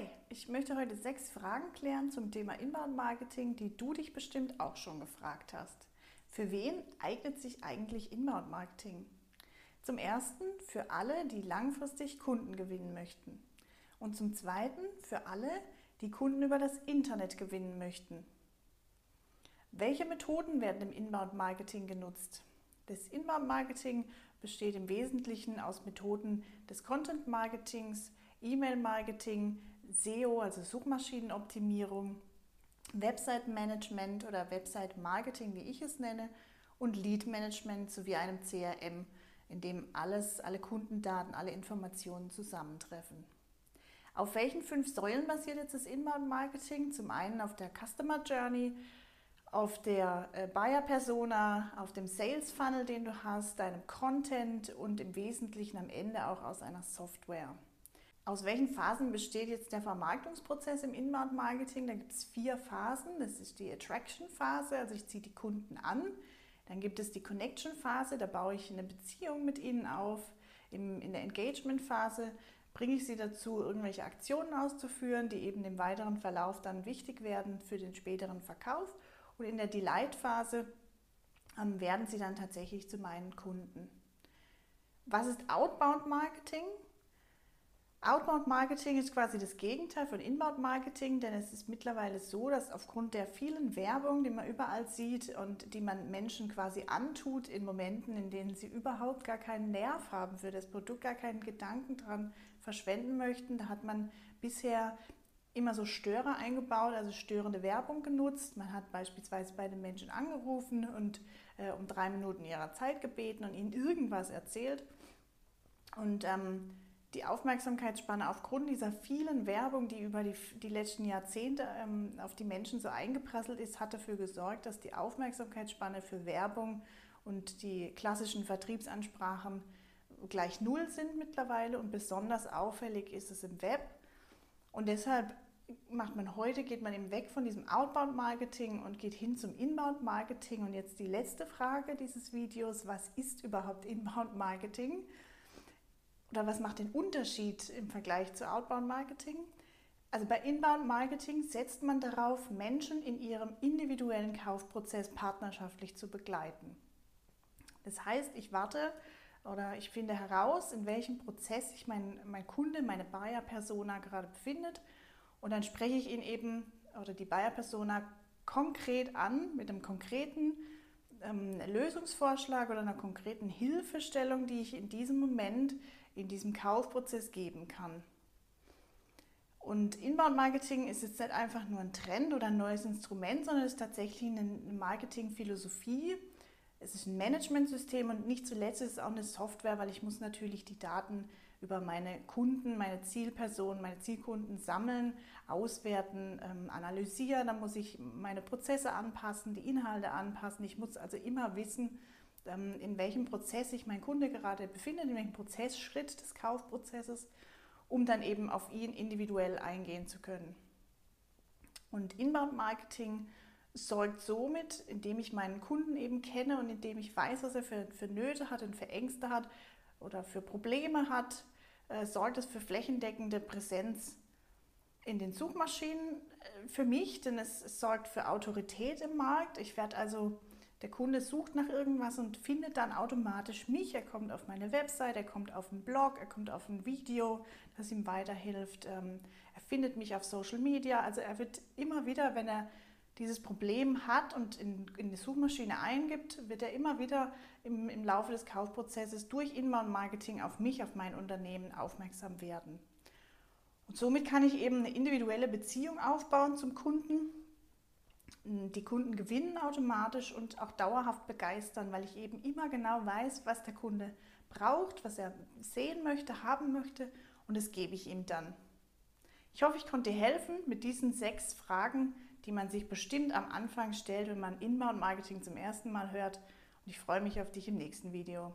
Hi, ich möchte heute sechs Fragen klären zum Thema Inbound-Marketing, die du dich bestimmt auch schon gefragt hast. Für wen eignet sich eigentlich Inbound-Marketing? Zum ersten für alle, die langfristig Kunden gewinnen möchten. Und zum zweiten für alle, die Kunden über das Internet gewinnen möchten. Welche Methoden werden im Inbound-Marketing genutzt? Das Inbound-Marketing besteht im Wesentlichen aus Methoden des Content-Marketings, E-Mail-Marketing, SEO, also Suchmaschinenoptimierung, Website-Management oder Website-Marketing, wie ich es nenne, und Lead-Management sowie einem CRM, in dem alles, alle Kundendaten, alle Informationen zusammentreffen. Auf welchen fünf Säulen basiert jetzt das Inbound-Marketing? Zum einen auf der Customer Journey, auf der äh, Buyer-Persona, auf dem Sales-Funnel, den du hast, deinem Content und im Wesentlichen am Ende auch aus einer Software. Aus welchen Phasen besteht jetzt der Vermarktungsprozess im Inbound-Marketing? Da gibt es vier Phasen. Das ist die Attraction-Phase, also ich ziehe die Kunden an. Dann gibt es die Connection-Phase, da baue ich eine Beziehung mit ihnen auf. in der Engagement-Phase bringe ich sie dazu, irgendwelche Aktionen auszuführen, die eben im weiteren Verlauf dann wichtig werden für den späteren Verkauf. Und in der Delight-Phase ähm, werden sie dann tatsächlich zu meinen Kunden. Was ist Outbound Marketing? Outbound Marketing ist quasi das Gegenteil von Inbound Marketing, denn es ist mittlerweile so, dass aufgrund der vielen Werbung, die man überall sieht und die man Menschen quasi antut in Momenten, in denen sie überhaupt gar keinen Nerv haben für das Produkt, gar keinen Gedanken dran verschwenden möchten, da hat man bisher immer so Störer eingebaut, also störende Werbung genutzt. Man hat beispielsweise bei den Menschen angerufen und äh, um drei Minuten ihrer Zeit gebeten und ihnen irgendwas erzählt. Und ähm, die Aufmerksamkeitsspanne aufgrund dieser vielen Werbung, die über die, die letzten Jahrzehnte ähm, auf die Menschen so eingeprasselt ist, hat dafür gesorgt, dass die Aufmerksamkeitsspanne für Werbung und die klassischen Vertriebsansprachen gleich null sind mittlerweile und besonders auffällig ist es im Web. Und deshalb macht man heute, geht man eben weg von diesem Outbound-Marketing und geht hin zum Inbound-Marketing. Und jetzt die letzte Frage dieses Videos, was ist überhaupt Inbound-Marketing? Oder was macht den Unterschied im Vergleich zu Outbound Marketing? Also bei Inbound Marketing setzt man darauf, Menschen in ihrem individuellen Kaufprozess partnerschaftlich zu begleiten. Das heißt, ich warte oder ich finde heraus, in welchem Prozess sich mein, mein Kunde, meine Buyer-Persona gerade befindet und dann spreche ich ihn eben oder die Buyer-Persona konkret an mit einem konkreten ähm, Lösungsvorschlag oder einer konkreten Hilfestellung, die ich in diesem Moment in diesem Kaufprozess geben kann. Und Inbound-Marketing ist jetzt nicht einfach nur ein Trend oder ein neues Instrument, sondern es ist tatsächlich eine Marketingphilosophie. Es ist ein Managementsystem und nicht zuletzt ist es auch eine Software, weil ich muss natürlich die Daten über meine Kunden, meine Zielpersonen, meine Zielkunden sammeln, auswerten, ähm, analysieren. Dann muss ich meine Prozesse anpassen, die Inhalte anpassen. Ich muss also immer wissen, ähm, in welchem Prozess sich mein Kunde gerade befindet, in welchem Prozessschritt des Kaufprozesses, um dann eben auf ihn individuell eingehen zu können. Und Inbound-Marketing sorgt somit, indem ich meinen Kunden eben kenne und indem ich weiß, was er für, für Nöte hat und für Ängste hat oder für Probleme hat, äh, sorgt es für flächendeckende Präsenz in den Suchmaschinen äh, für mich, denn es sorgt für Autorität im Markt. Ich werde also der Kunde sucht nach irgendwas und findet dann automatisch mich. Er kommt auf meine Website, er kommt auf einen Blog, er kommt auf ein Video, das ihm weiterhilft. Ähm, er findet mich auf Social Media. Also er wird immer wieder, wenn er dieses Problem hat und in, in die Suchmaschine eingibt, wird er immer wieder im, im Laufe des Kaufprozesses durch Inbound-Marketing auf mich, auf mein Unternehmen aufmerksam werden. Und somit kann ich eben eine individuelle Beziehung aufbauen zum Kunden die Kunden gewinnen automatisch und auch dauerhaft begeistern, weil ich eben immer genau weiß, was der Kunde braucht, was er sehen möchte, haben möchte und das gebe ich ihm dann. Ich hoffe, ich konnte dir helfen mit diesen sechs Fragen, die man sich bestimmt am Anfang stellt, wenn man Inbound Marketing zum ersten Mal hört. Und ich freue mich auf dich im nächsten Video.